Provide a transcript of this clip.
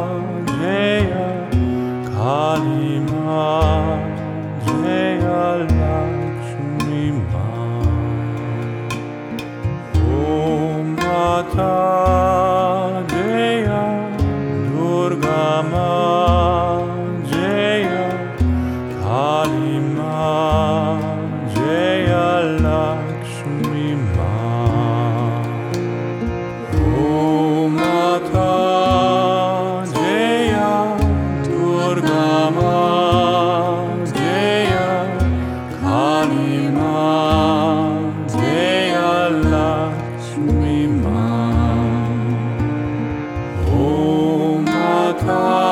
향해야 가니만 해야 주님만 오마다 God.